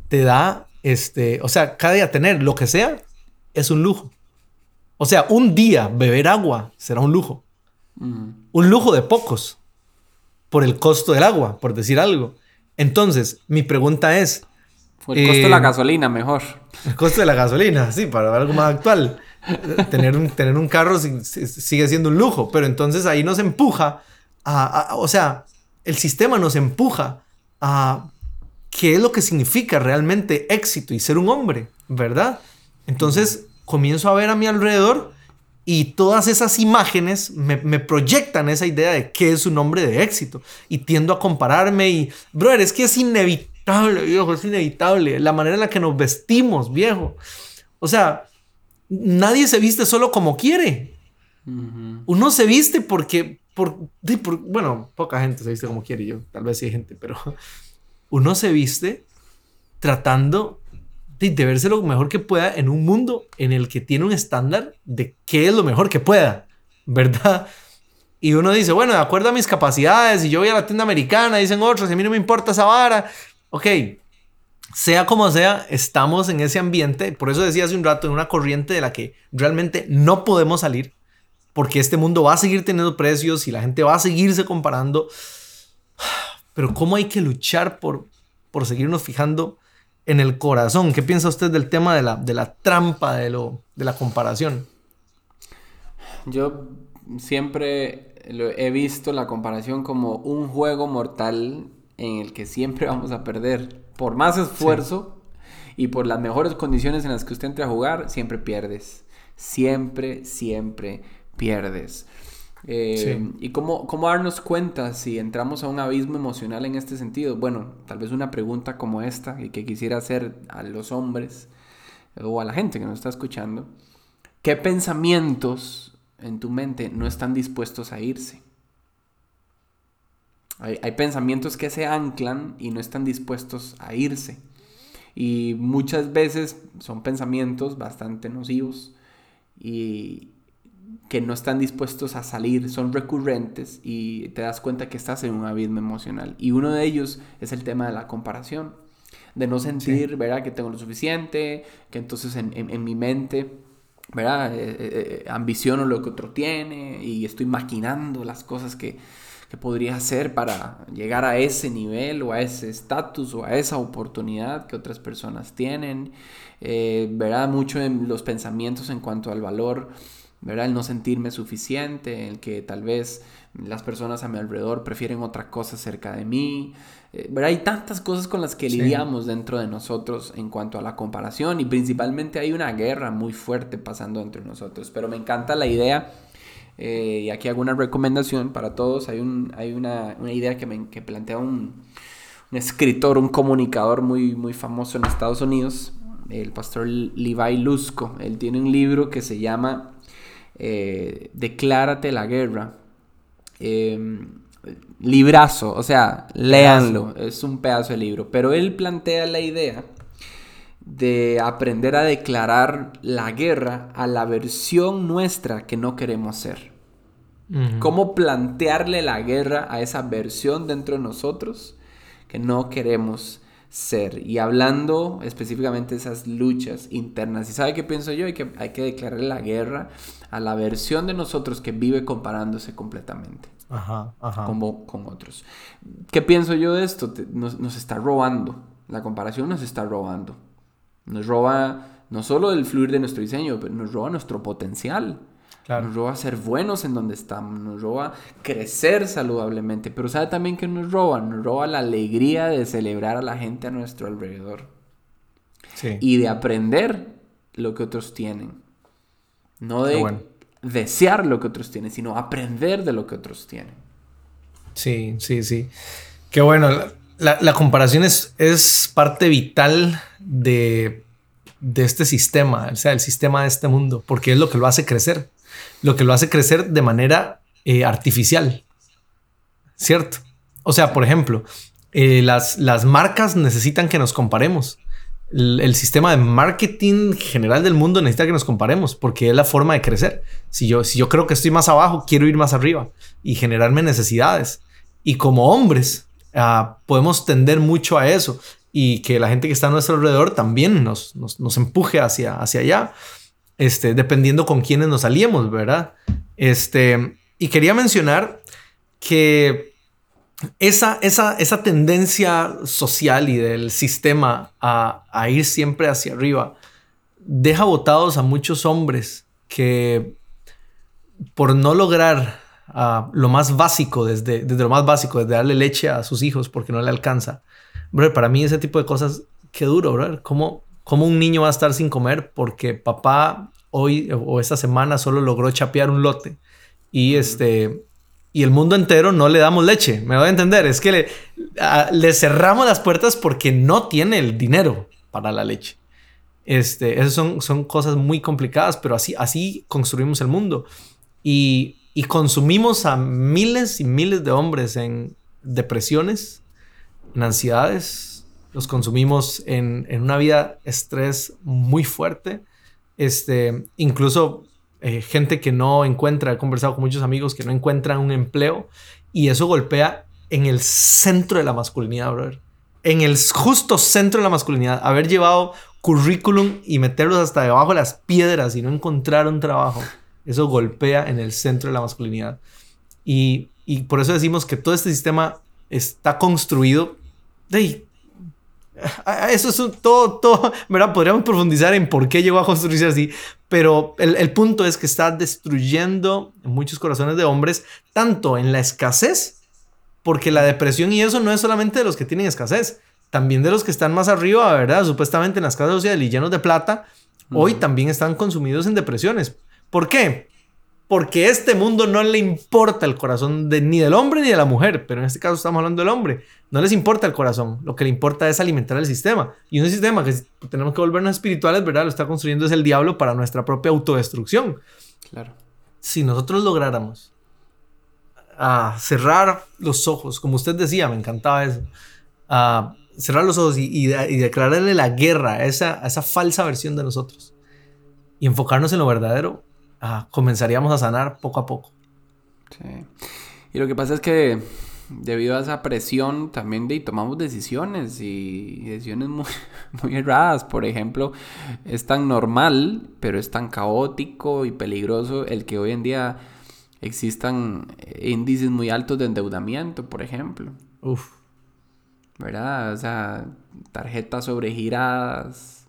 te da, este, o sea, cada día tener lo que sea es un lujo. O sea, un día beber agua será un lujo. Un lujo de pocos por el costo del agua, por decir algo. Entonces, mi pregunta es... el costo de la eh, gasolina, mejor. El costo de la gasolina, sí, para algo más actual. tener, un, tener un carro sigue siendo un lujo, pero entonces ahí nos empuja a, o sea, el sistema nos empuja a qué es lo que significa realmente éxito y ser un hombre, ¿verdad? Entonces comienzo a ver a mi alrededor y todas esas imágenes me, proyectan esa idea de qué es un hombre de éxito. Y tiendo a compararme y, brother, es que es inevitable, viejo, es inevitable. La manera en la que nos vestimos, viejo. O sea, nadie se viste solo como quiere. Uno se viste porque, por, bueno, poca gente se viste como quiere yo, tal vez sí hay gente, pero uno se viste tratando de, verse lo mejor que pueda en un mundo en el que tiene un estándar de qué es lo mejor que pueda, ¿verdad? Y uno dice, bueno, de acuerdo a mis capacidades, y yo voy a la tienda americana, dicen otros, y a mí no me importa esa vara. Ok, sea como sea, estamos en ese ambiente, por eso decía hace un rato, en una corriente de la que realmente no podemos salir, porque este mundo va a seguir teniendo precios y la gente va a seguirse comparando. Pero ¿cómo hay que luchar por, por seguirnos fijando en el corazón? ¿Qué piensa usted del tema de la, de la trampa, de, lo, de la comparación? Yo siempre he visto la comparación como un juego mortal en el que siempre vamos a perder. Por más esfuerzo y por las mejores condiciones en las que usted entre a jugar, siempre pierdes. Siempre, siempre pierdes. Eh, ¿Y cómo, cómo, darnos cuenta si entramos a un abismo emocional en este sentido? Bueno, tal vez una pregunta como esta y que quisiera hacer a los hombres o a la gente que nos está escuchando. ¿Qué pensamientos en tu mente no están dispuestos a irse? Hay, hay pensamientos que se anclan y no están dispuestos a irse. Y muchas veces son pensamientos bastante nocivos y, que no están dispuestos a salir, son recurrentes y te das cuenta que estás en un abismo emocional. Y uno de ellos es el tema de la comparación, de no sentir, ¿verdad? Que tengo lo suficiente, que entonces en, mi mente, ¿verdad? Eh, eh, eh, ambiciono lo que otro tiene y estoy maquinando las cosas que, que podría hacer para llegar a ese nivel o a ese estatus o a esa oportunidad que otras personas tienen. ¿verdad? Mucho en los pensamientos en cuanto al valor ¿verdad? El no sentirme suficiente, el que tal vez las personas a mi alrededor prefieren otra cosa cerca de mí, eh, ¿verdad? Hay tantas cosas con las que lidiamos dentro de nosotros en cuanto a la comparación y principalmente hay una guerra muy fuerte pasando entre nosotros, pero me encanta la idea eh, y aquí hago una recomendación para todos, hay, un, hay una, idea que, me, que plantea un, un escritor, un comunicador muy, muy famoso en Estados Unidos, el pastor Levi Lusco, él tiene un libro que se llama eh, Declárate la guerra. Em, librazo, o sea, léanlo, es un pedazo de libro. Pero él plantea la idea de aprender a declarar la guerra a la versión nuestra que no queremos ser. Cómo plantearle la guerra a esa versión dentro de nosotros que no queremos ser. Y hablando específicamente de esas luchas internas. ¿Y sabe qué pienso yo? Hay que, hay que declararle la guerra a la versión de nosotros que vive comparándose completamente. Ajá, ajá. Como con otros. ¿Qué pienso yo de esto? Te- Nos, nos está robando. La comparación nos está robando. Nos roba no solo el fluir de nuestro diseño, pero nos roba nuestro potencial. Claro. Nos roba ser buenos en donde estamos, nos roba crecer saludablemente, pero sabe también que nos roba, nos roba la alegría de celebrar a la gente a nuestro alrededor Sí. y de aprender lo que otros tienen. No de bueno. desear lo que otros tienen, sino aprender de lo que otros tienen. Sí, sí, sí. Qué bueno. La, comparación es, parte vital de, este sistema, o sea, el sistema de este mundo, porque es lo que lo hace crecer. Lo que lo hace crecer de manera eh, artificial. ¿Cierto? O sea, por ejemplo, eh, las, marcas necesitan que nos comparemos. El, sistema de marketing general del mundo necesita que nos comparemos porque es la forma de crecer. Si yo creo que estoy más abajo, quiero ir más arriba y generarme necesidades. Y como hombres, ah, podemos tender mucho a eso y que la gente que está a nuestro alrededor también nos, empuje hacia, allá, este, dependiendo con quiénes nos aliemos, ¿verdad? Este, y quería mencionar que esa, tendencia social y del sistema a, a ir siempre hacia arriba deja botados a muchos hombres que por no lograr lo más básico, desde, desde lo más básico, desde darle leche a sus hijos porque no le alcanza. Bro, para mí ese tipo de cosas, qué duro, bro. ¿Cómo, ¿Cómo un niño va a estar sin comer porque papá hoy o esta semana solo logró chapear un lote? Y este y el mundo entero no le damos leche. Me voy a entender. Es que le, a- le cerramos las puertas porque no tiene el dinero para la leche. Este, esas son, son cosas muy complicadas, pero así, así construimos el mundo. Y, y consumimos a miles y miles de hombres en depresiones, en ansiedades. Los consumimos en, en una vida estrés muy fuerte. Este, incluso eh, gente que no encuentra, he conversado con muchos amigos que no encuentran un empleo y eso golpea en el centro de la masculinidad, brother. En el justo centro de la masculinidad. Haber llevado currículum y meterlos hasta debajo de las piedras y no encontrar un trabajo. Eso golpea en el centro de la masculinidad. Y, y por eso decimos que todo este sistema está construido de Eso es un- todo, todo, ¿verdad? Podríamos profundizar en por qué llegó a construirse así, pero el, el punto es que está destruyendo muchos corazones de hombres, tanto en la escasez, porque la depresión y eso no es solamente de los que tienen escasez, también de los que están más arriba, ¿verdad? Supuestamente en las casas sociales y llenos de plata, hoy también están consumidos en depresiones. ¿Por qué? Porque este mundo no le importa el corazón de, ni del hombre ni de la mujer, pero en este caso estamos hablando del hombre. No les importa el corazón, lo que le importa es alimentar el sistema. Y un sistema que tenemos que volvernos espirituales, ¿verdad? Lo está construyendo es el diablo para nuestra propia autodestrucción. Claro. Si nosotros lográramos ah, cerrar los ojos, como usted decía, me encantaba eso, ah, cerrar los ojos y, y de- y declararle la guerra a esa, a esa falsa versión de nosotros y enfocarnos en lo verdadero, ah, comenzaríamos a sanar poco a poco. Sí. Y lo que pasa es que debido a esa presión también de, tomamos decisiones y decisiones muy, muy erradas. Por ejemplo, es tan normal, pero es tan caótico y peligroso el que hoy en día existan índices muy altos de endeudamiento, por ejemplo. Uf. ¿verdad? O sea, tarjetas sobregiradas,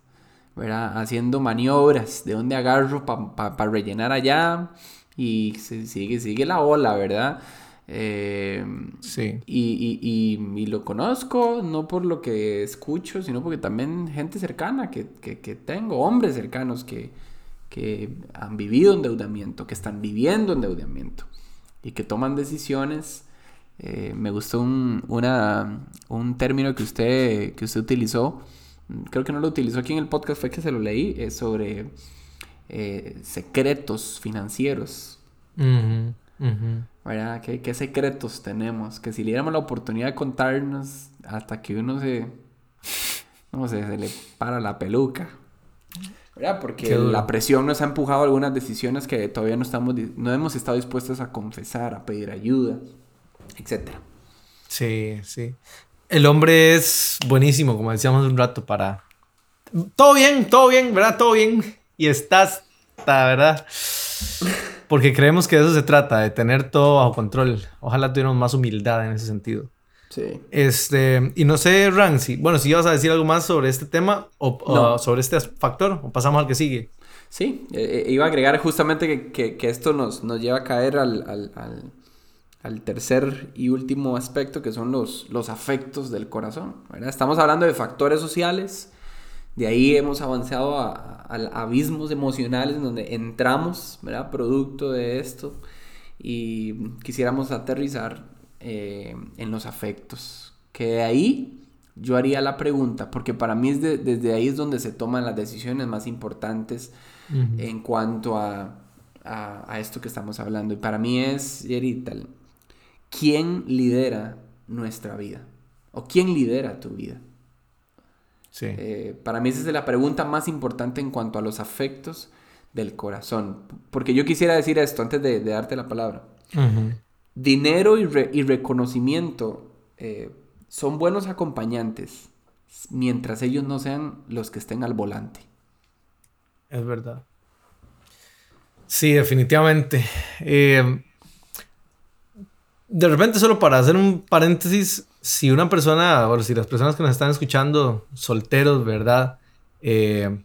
¿verdad? Haciendo maniobras de dónde agarro para rellenar allá y se- sigue, sigue la ola, ¿verdad? Eh, Sí. y, y- y- y lo conozco, no por lo que escucho, sino porque también gente cercana que, que- que tengo, hombres cercanos que, que han vivido endeudamiento, que están viviendo endeudamiento y que toman decisiones. Eh, me gustó un, una- un término que usted, que usted utilizó, creo que no lo utilizó aquí en el podcast, fue que se lo leí, es sobre eh, secretos financieros. ¿verdad? ¿Qué, qué secretos tenemos? Que si le diéramos la oportunidad de contarnos hasta que uno se, no sé, se le para la peluca. ¿Verdad? Porque la presión nos ha empujado a algunas decisiones que todavía no, estamos, no hemos estado dispuestos a confesar, a pedir ayuda, etc. Sí, sí. El hombre es buenísimo, como decíamos un rato, para... Todo bien, todo bien, ¿verdad? Todo bien. Y estás, verdad. Porque creemos que de eso se trata, de tener todo bajo control. Ojalá tuviéramos más humildad en ese sentido. Sí. Este, y no sé, Ran, si, bueno, si ibas a decir algo más sobre este tema o, sobre este factor, o pasamos al que sigue. Sí, eh, eh, iba a agregar justamente que, que- que esto nos, nos lleva a caer al, al- al- al tercer y último aspecto, que son los, los afectos del corazón. ¿verdad? Estamos hablando de factores sociales, de ahí hemos avanzado a, a- a abismos emocionales donde entramos, ¿verdad? Producto de esto, y quisiéramos aterrizar eh, en los afectos. Que de ahí yo haría la pregunta, porque para mí es de- desde ahí es donde se toman las decisiones más importantes en cuanto a, a- a esto que estamos hablando. Y para mí es, Jerry, tal, ¿quién lidera nuestra vida? ¿O quién lidera tu vida? Sí. Eh, para mí esa es la pregunta más importante en cuanto a los afectos del corazón. Porque yo quisiera decir esto antes de, de darte la palabra. Dinero y, re- y reconocimiento eh, son buenos acompañantes mientras ellos no sean los que estén al volante. Es verdad. Sí, definitivamente. Eh, de repente, solo para hacer un paréntesis, si una persona, o si las personas que nos están escuchando, solteros, ¿verdad? Eh,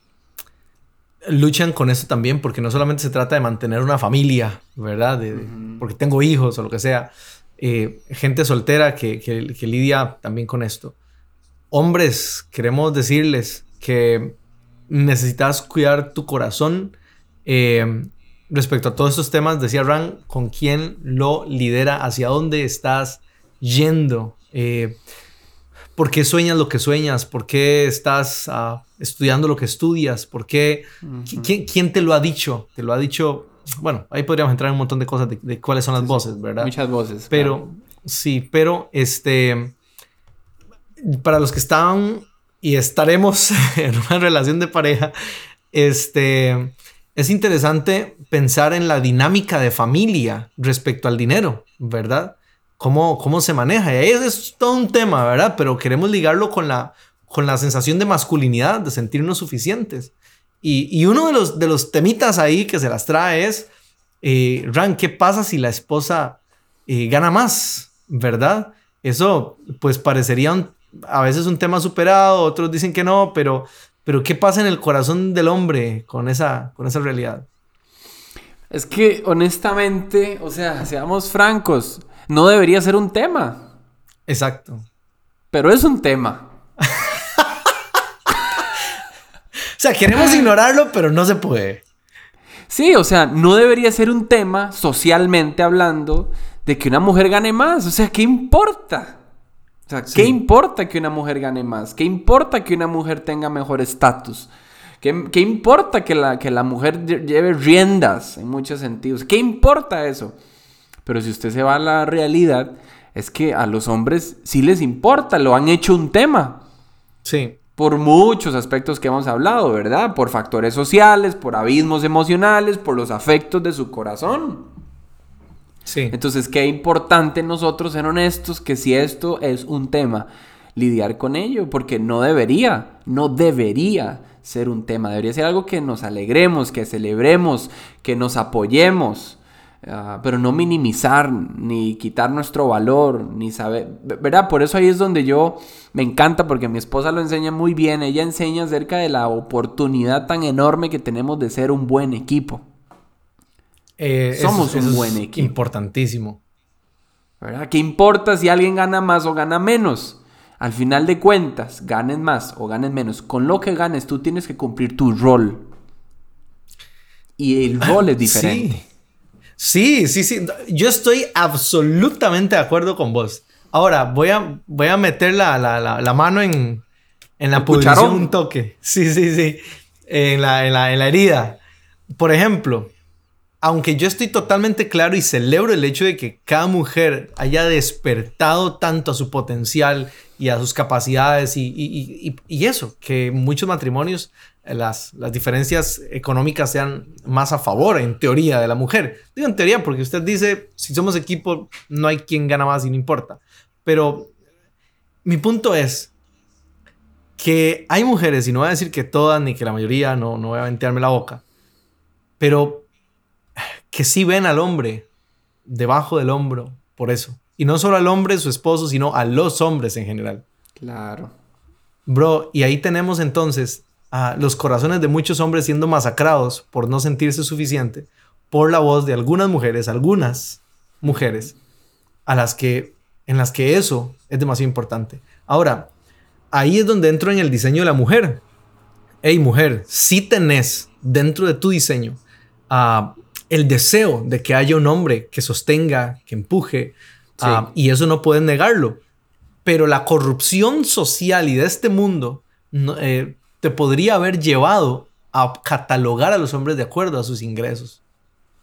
luchan con esto también, porque no solamente se trata de mantener una familia, ¿verdad? De-. Porque tengo hijos o lo que sea. Eh, gente soltera que, que- que lidia también con esto. Hombres, queremos decirles que necesitas cuidar tu corazón eh, respecto a todos estos temas. Decía Ran, con quién lo lidera, hacia dónde estás yendo. Eh, ¿Por qué sueñas lo que sueñas? ¿Por qué estás ah, estudiando lo que estudias? ¿Por qué? ¿Qui- ¿Quién, te lo ha dicho? Te lo ha dicho. Bueno, ahí podríamos entrar en un montón de cosas de, de cuáles son las voces, ¿verdad? Muchas voces. Pero, claro. sí, pero este. Para los que estaban y estaremos en una relación de pareja, este. Es interesante pensar en la dinámica de familia respecto al dinero, ¿verdad? Cómo, cómo se maneja. Es, es todo un tema, ¿verdad? Pero queremos ligarlo con la, con la sensación de masculinidad, de sentirnos suficientes. Y, uno de los, de los temitas ahí que se las trae es, eh, Ran, ¿qué pasa si la esposa eh, gana más? ¿Verdad? Eso pues parecería a veces un tema superado, otros dicen que no, pero, pero ¿qué pasa en el corazón del hombre con esa, con esa realidad? Es que honestamente, o sea, seamos francos, no debería ser un tema, Exacto. pero es un tema. O sea, queremos ignorarlo, pero no se puede. Sí, o sea, no debería ser un tema, socialmente hablando, de que una mujer gane más. O sea, ¿qué importa? O sea, ¿qué Sí. importa que una mujer gane más? ¿Qué importa que una mujer tenga mejor estatus? ¿Qué, qué importa que la, que la mujer lle- lleve riendas en muchos sentidos? ¿Qué importa eso? Pero si usted se va a la realidad, es que a los hombres sí les importa, lo han hecho un tema Sí. por muchos aspectos que hemos hablado, ¿verdad? Por factores sociales, por abismos emocionales, por los afectos de su corazón. Entonces, qué importante nosotros ser honestos que si esto es un tema, lidiar con ello, porque no debería, no debería ser un tema, debería ser algo que nos alegremos, que celebremos, que nos apoyemos, ah, pero no minimizar, ni quitar nuestro valor, ni saber, ¿verdad? Por eso ahí es donde yo me encanta, porque mi esposa lo enseña muy bien, ella enseña acerca de la oportunidad tan enorme que tenemos de ser un buen equipo. Eh, Somos un buen equipo. Importantísimo. ¿Verdad? ¿Qué importa si alguien gana más o gana menos? Al final de cuentas, ganen más o ganen menos. Con lo que ganes, tú tienes que cumplir tu rol. Y el rol es diferente. Sí, sí, sí. sí. Yo estoy absolutamente de acuerdo con vos. Ahora, voy a, voy a meter la, la- la- la mano en, en la pudrición un toque. Sí, sí, sí. En la, en la- en la herida. Por ejemplo, aunque yo estoy totalmente claro y celebro el hecho de que cada mujer haya despertado tanto a su potencial y a sus capacidades y, eso, que muchos matrimonios eh, las, las diferencias económicas sean más a favor, en teoría, de la mujer. Digo en teoría porque usted dice, si somos equipo, no hay quien gana más y no importa. Pero mi punto es que hay mujeres, y no voy a decir que todas ni que la mayoría, no, no voy a ventearme la boca, pero que sí ven al hombre debajo del hombro por eso. Y no solo al hombre, su esposo, sino a los hombres en general. Claro. Bro, y ahí tenemos entonces a los corazones de muchos hombres siendo masacrados por no sentirse suficiente por la voz de algunas mujeres, algunas mujeres, a las que, en las que eso es demasiado importante. Ahora, ahí es donde entro en el diseño de la mujer. Hey, mujer, si tenés dentro de tu diseño ah, el deseo de que haya un hombre que sostenga, que empuje, ah, y eso no puedes negarlo. Pero la corrupción social y de este mundo eh, te podría haber llevado a catalogar a los hombres de acuerdo a sus ingresos,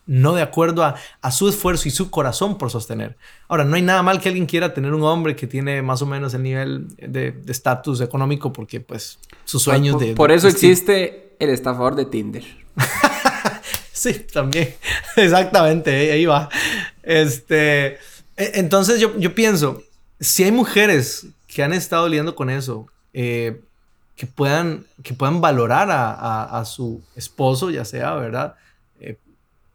no de acuerdo a, su esfuerzo y su corazón por sostener. Ahora, no hay nada mal que alguien quiera tener un hombre que tiene más o menos el nivel de estatus económico porque pues sus sueños por, de... Por eso existe el estafador de Tinder. sí, también. Exactamente, ahí va. Este, e, entonces yo, yo pienso, si hay mujeres que han estado lidiando con eso, eh, que puedan, que puedan valorar a, su esposo, ya sea, ¿verdad? Eh,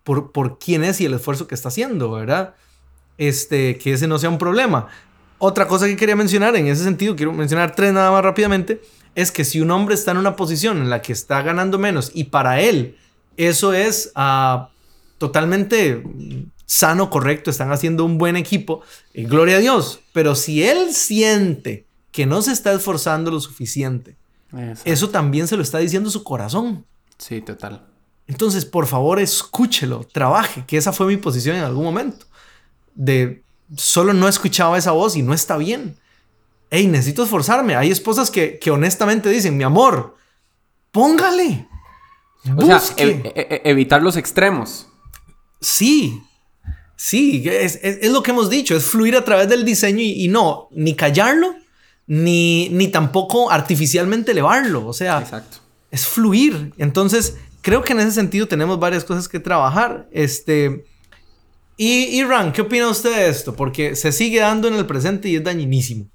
por, por quién es y el esfuerzo que está haciendo, ¿verdad? Este, que ese no sea un problema. Otra cosa que quería mencionar en ese sentido, quiero mencionar tres nada más rápidamente, es que si un hombre está en una posición en la que está ganando menos y para él eso es ah, totalmente sano, correcto, están haciendo un buen equipo, y gloria a Dios, pero si él siente que no se está esforzando lo suficiente, eso también se lo está diciendo su corazón. Sí, total. Entonces, por favor, escúchelo, trabaje, que esa fue mi posición en algún momento. De solo no escuchaba esa voz y no está bien. Hey, necesito esforzarme. Hay esposas que, honestamente dicen, mi amor, póngale. O sea, e, e, evitar los extremos. Sí, sí, es, lo que hemos dicho, es fluir a través del diseño y no, ni callarlo, ni, ni tampoco artificialmente elevarlo. O sea, es fluir. Entonces, creo que en ese sentido tenemos varias cosas que trabajar. Este. Y, y Ran, ¿qué opina usted de esto? Porque se sigue dando en el presente y es dañinísimo.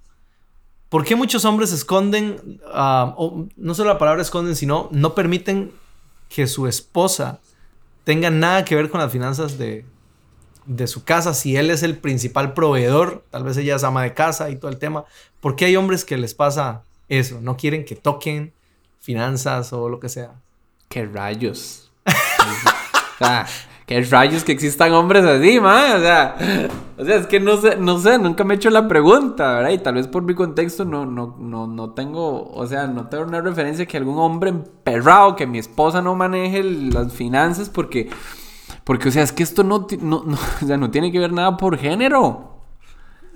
¿Por qué muchos hombres esconden, ah, o no solo la palabra esconden, sino no permiten que su esposa tenga nada que ver con las finanzas de, de su casa, si él es el principal proveedor, tal vez ella es ama de casa y todo el tema, ¿por qué hay hombres que les pasa eso? No quieren que toquen finanzas o lo que sea. ¿Qué rayos? ¿qué rayos que existan hombres así, man? O sea, o sea, es que no sé, no sé, nunca me he hecho la pregunta, ¿verdad? Y tal vez por mi contexto no, no, no, no tengo, o sea, no tengo una referencia que algún hombre emperrado, que mi esposa no maneje las finanzas porque... Porque, o sea, es que esto no, no, no tiene que ver nada por género.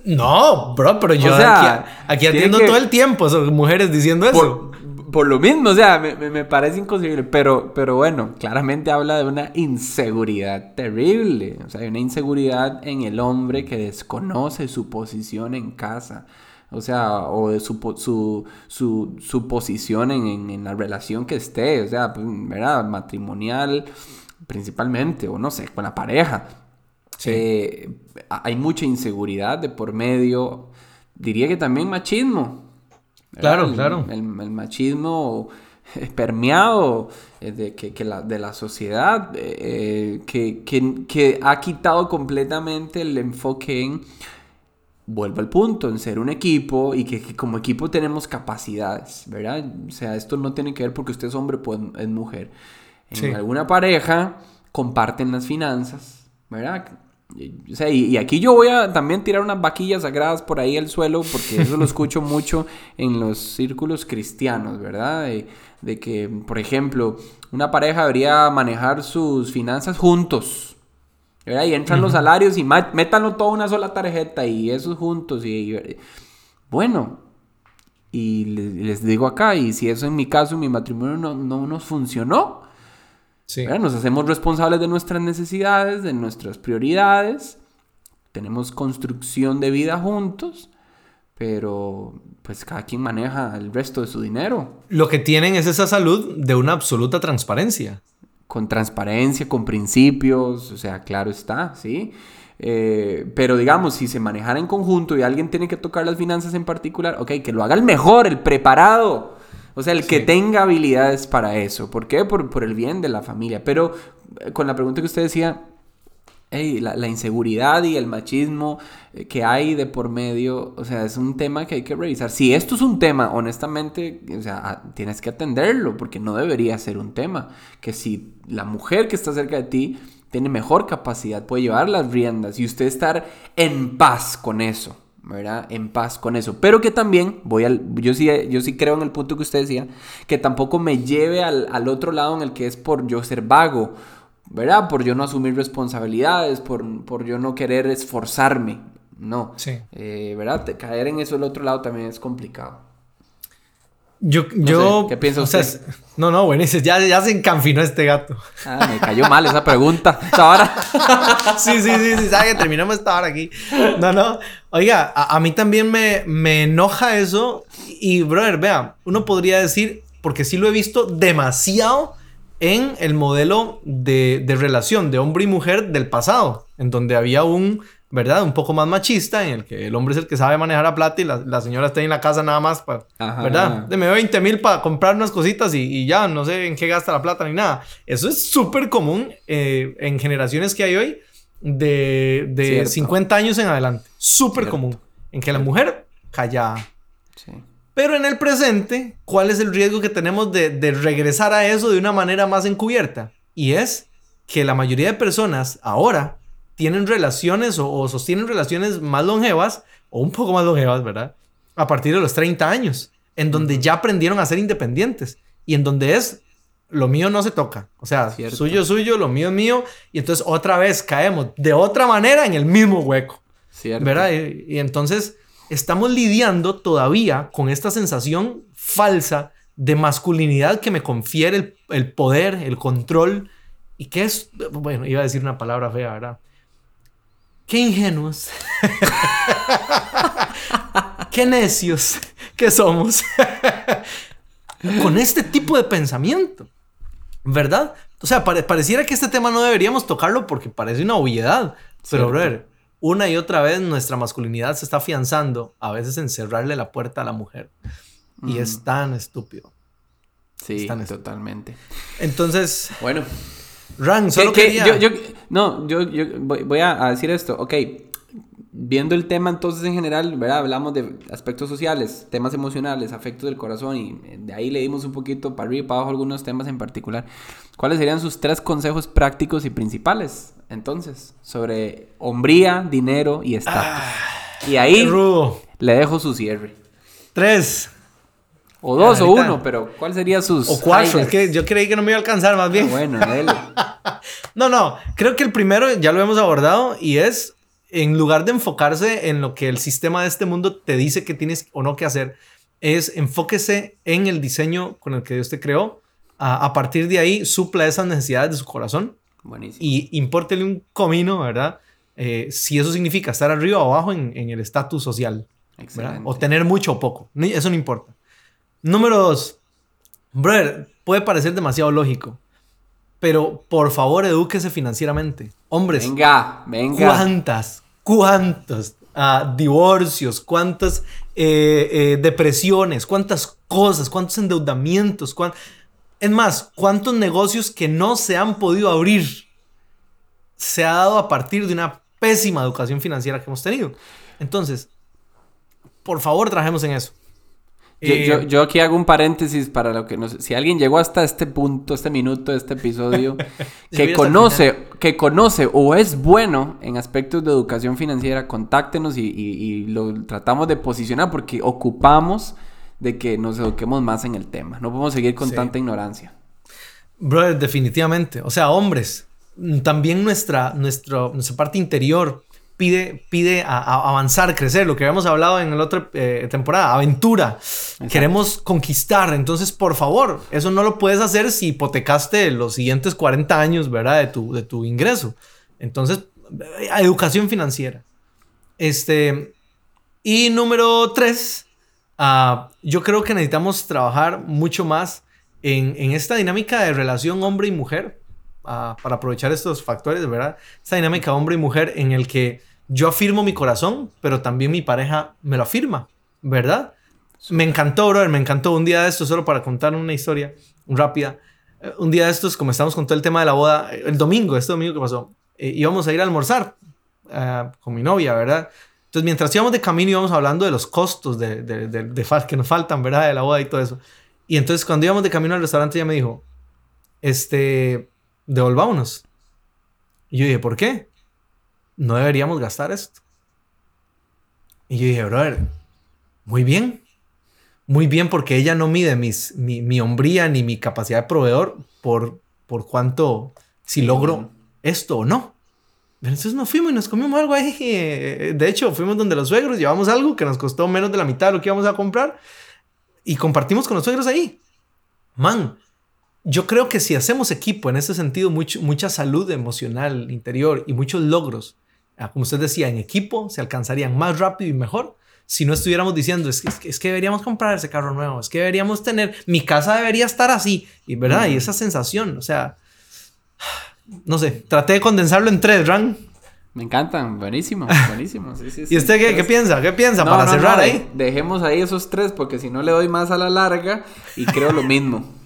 No, bro, pero yo aquí, atiendo todo el tiempo son mujeres diciendo eso. Por, lo mismo, o sea, me, parece inconcebible. Pero, pero bueno, claramente habla de una inseguridad terrible. O sea, hay una inseguridad en el hombre que desconoce su posición en casa. O sea, o de su, su, su, su posición en, en, la relación que esté. O sea, pues, ¿verdad? Matrimonial principalmente, o no sé, con la pareja. Eh, hay mucha inseguridad de por medio, diría que también machismo. Claro, claro. El, machismo permeado eh, de, que, la, de la sociedad eh, que, que, ha quitado completamente el enfoque en, vuelvo al punto, en ser un equipo y que, como equipo tenemos capacidades, ¿verdad? O sea, esto no tiene que ver porque usted es hombre, pues es mujer en alguna pareja comparten las finanzas, ¿verdad? O sea, y, aquí yo voy a también tirar unas vaquillas sagradas por ahí al suelo, porque eso lo escucho mucho en los círculos cristianos, ¿verdad? De, que, por ejemplo, una pareja debería manejar sus finanzas juntos, ¿verdad? Y entran los salarios y métanlo todo en una sola tarjeta y eso juntos. Y, bueno, y les, digo acá, y si eso en mi caso, en mi matrimonio no, no nos funcionó, nos hacemos responsables de nuestras necesidades, de nuestras prioridades. Tenemos construcción de vida juntos, pero pues cada quien maneja el resto de su dinero. Lo que tienen es esa salud de una absoluta transparencia. con transparencia, con principios, o sea, claro está, ¿sí? Eh, pero digamos, si se manejara en conjunto y alguien tiene que tocar las finanzas en particular, ok, que lo haga el mejor, el preparado. O sea, el que tenga habilidades para eso. ¿Por qué? Por, por el bien de la familia. Pero eh, con la pregunta que usted decía, la, la, inseguridad y el machismo eh, que hay de por medio, o sea, es un tema que hay que revisar. Si esto es un tema, honestamente, o sea, tienes que atenderlo, porque no debería ser un tema. Que si la mujer que está cerca de ti tiene mejor capacidad, puede llevar las riendas y usted estar en paz con eso. ¿Verdad? En paz con eso. Pero que también, voy al, yo sí, yo sí creo en el punto que usted decía, que tampoco me lleve al, al otro lado en el que es por yo ser vago ¿verdad? Por yo no asumir responsabilidades, por, por yo no querer esforzarme, no. Sí. Eh, ¿Verdad? Caer en eso del otro lado también es complicado. Yo, yo, ¿Qué piensa usted? no, no, bueno, ya, ya se encanfinó este gato. Ah, me cayó mal esa pregunta. Ahora. sí, sí, sí, sí, sabe que terminamos esta hora aquí. No, no. Oiga, a, a, mí también me, me enoja eso. Y, brother, vea, uno podría decir, porque sí lo he visto demasiado en el modelo de, relación de hombre y mujer del pasado, en donde había un, ¿verdad? Un poco más machista, en el que el hombre es el que sabe manejar la plata y la, señora está en la casa nada más, para, ¿verdad? Me doy 20 mil para comprar unas cositas y, ya, no sé en qué gasta la plata ni nada. Eso es súper común eh, en generaciones que hay hoy de, de 50 años en adelante. Súper común. En que la mujer calla. Sí. Pero en el presente, ¿cuál es el riesgo que tenemos de, regresar a eso de una manera más encubierta? Y es que la mayoría de personas ahora tienen relaciones o, sostienen relaciones más longevas o un poco más longevas, ¿verdad? A partir de los 30 años, en donde ya aprendieron a ser independientes y en donde es lo mío no se toca. O sea, suyo es suyo, lo mío es mío. Y entonces otra vez caemos de otra manera en el mismo hueco. Cierto. ¿Verdad? y entonces estamos lidiando todavía con esta sensación falsa de masculinidad que me confiere el, poder, el control, y que es, bueno, iba a decir una palabra fea, ¿verdad? Qué ingenuos, qué necios que somos con este tipo de pensamiento, ¿verdad? O sea, pareciera que este tema no deberíamos tocarlo porque parece una obviedad, pero, brother, una y otra vez nuestra masculinidad se está afianzando, a veces en cerrarle la puerta a la mujer. Y es tan estúpido. Sí, totalmente. Entonces. Bueno. Ran, solo quería... Yo, no, yo, voy, a, decir esto. Ok, viendo el tema entonces en general, ¿verdad? Hablamos de aspectos sociales, temas emocionales, afectos del corazón y de ahí le dimos un poquito para arriba y para abajo algunos temas en particular. ¿Cuáles serían sus tres consejos prácticos y principales entonces sobre hombría, dinero y estatus? Ah, y ahí le dejo su cierre. Tres. O dos o uno, pero ¿cuál sería sus... O cuatro, es que yo creí que no me iba a alcanzar más bien. Ah, bueno, dale. no, no, creo que el primero ya lo hemos abordado y es en lugar de enfocarse en lo que el sistema de este mundo te dice que tienes o no que hacer, es enfóquese en el diseño con el que Dios te creó. A, partir de ahí, supla esas necesidades de su corazón. Buenísimo. Y impórtele un comino, ¿verdad? Eh, si eso significa estar arriba o abajo en, el estatus social. O tener mucho o poco. Eso no importa. Número dos. Brother, puede parecer demasiado lógico. Pero por favor, edúquese financieramente. Hombres. Venga, venga. ¿Cuántas, cuántos ah, divorcios, cuántas eh, eh, depresiones, cuántas cosas, cuántos endeudamientos, es más, cuántos negocios que no se han podido abrir se ha dado a partir de una pésima educación financiera que hemos tenido. Entonces, por favor, trajemos en eso. Eh, yo, aquí hago un paréntesis para lo que nos... Si alguien llegó hasta este punto, este minuto este episodio, que conoce, que conoce o es bueno en aspectos de educación financiera, contáctenos y, lo tratamos de posicionar porque ocupamos de que nos eduquemos más en el tema. No podemos seguir con tanta ignorancia. Brother, definitivamente. O sea, hombres, también nuestra, nuestra, nuestra parte interior pide, pide a, avanzar, crecer, lo que habíamos hablado en la otra eh, temporada, aventura. Queremos conquistar. Entonces, por favor, eso no lo puedes hacer si hipotecaste los siguientes 40 años, ¿verdad? De tu, de tu ingreso. Entonces, eh, educación financiera. Este, y número tres, ah, yo creo que necesitamos trabajar mucho más en, en esta dinámica de relación hombre y mujer a- para aprovechar estos factores, ¿verdad? Esta dinámica hombre y mujer en el que yo afirmo mi corazón, pero también mi pareja me lo afirma, ¿verdad? Me encantó, brother, me encantó. Un día de estos, solo para contar una historia rápida. eh, Un día de estos, como estamos con todo el tema de la boda, eh, el domingo, este domingo que pasó, eh, íbamos a ir a almorzar ah, con mi novia, ¿verdad? Entonces, mientras íbamos de camino, íbamos hablando de los costos de, de- de- de que nos faltan, ¿verdad? De la boda y todo eso. Y entonces, cuando íbamos de camino al restaurante, ella me dijo, este, devolvámonos. Y yo dije, ¿por qué? No deberíamos gastar esto. Y yo dije, brother, muy bien. Muy bien porque ella no mide mis, mi, mi hombría ni mi capacidad de proveedor por, por cuánto, si logro esto o no. Pero Entonces nos fuimos y nos comimos algo ahí. De hecho, fuimos donde los suegros, llevamos algo que nos costó menos de la mitad de lo que íbamos a comprar y compartimos con los suegros ahí. Man, yo creo que si hacemos equipo en ese sentido, mucho- mucha salud emocional interior y muchos logros, como usted decía, en equipo se alcanzarían más rápido y mejor si no estuviéramos diciendo, es que, es es que deberíamos comprar ese carro nuevo, es que deberíamos tener, mi casa debería estar así, y verdad, y esa sensación, o sea, no sé, traté de condensarlo en tres, Ran. Me encantan, buenísimo, buenísimo. Sí, sí, sí. ¿Y usted qué, qué piensa? ¿Qué piensa No, para no, cerrar no, ahí? de- Dejemos ahí esos tres porque si no le doy más a la larga y creo lo mismo.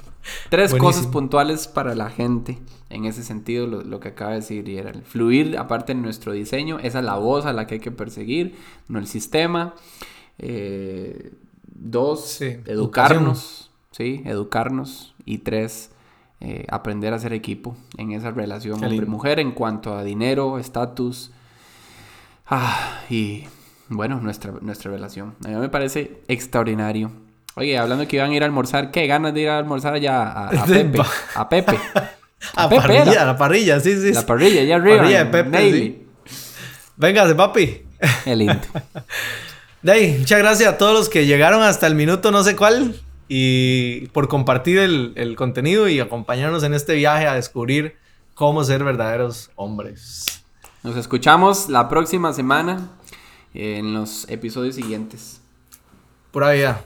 Tres Buenísimo. cosas puntuales para la gente en ese sentido, lo, lo que acaba de decir, y era el fluir aparte de nuestro diseño, esa es la voz a la que hay que perseguir, no el sistema. Eh, dos, Sí, educarnos, ¿sí? Educarnos. Y tres, eh, aprender a ser equipo en esa relación hombre-mujer en cuanto a dinero, estatus, Ah, y bueno, nuestra, nuestra relación. A mí me parece extraordinario. Oye, hablando que iban a ir a almorzar, qué ganas de ir a almorzar allá a, a Pepe. A Pepe. A Pepe parrilla, era. la parrilla, sí, sí. La sí. parrilla, allá arriba. Parrilla de Pepe, Navy. Véngase, papi. Qué lindo. De ahí, muchas gracias a todos los que llegaron hasta el minuto no sé cuál y por compartir el, el contenido y acompañarnos en este viaje a descubrir cómo ser verdaderos hombres. Nos escuchamos la próxima semana en los episodios siguientes. Pura vida.